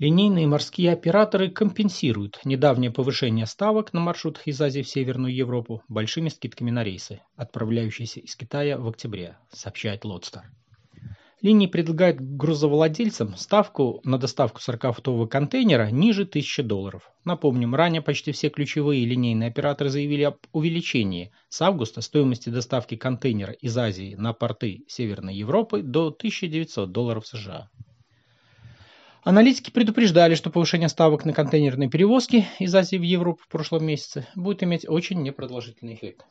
Линейные морские операторы компенсируют недавнее повышение ставок на маршрутах из Азии в Северную Европу большими скидками на рейсы, отправляющиеся из Китая в октябре, сообщает Лодстар. Линии предлагают грузовладельцам ставку на доставку 40-футового контейнера ниже 1000 долларов. Напомним, ранее почти все ключевые линейные операторы заявили об увеличении с августа стоимости доставки контейнера из Азии на порты Северной Европы до 1900 долларов США. Аналитики предупреждали, что повышение ставок на контейнерные перевозки из Азии в Европу в прошлом месяце будет иметь очень непродолжительный эффект.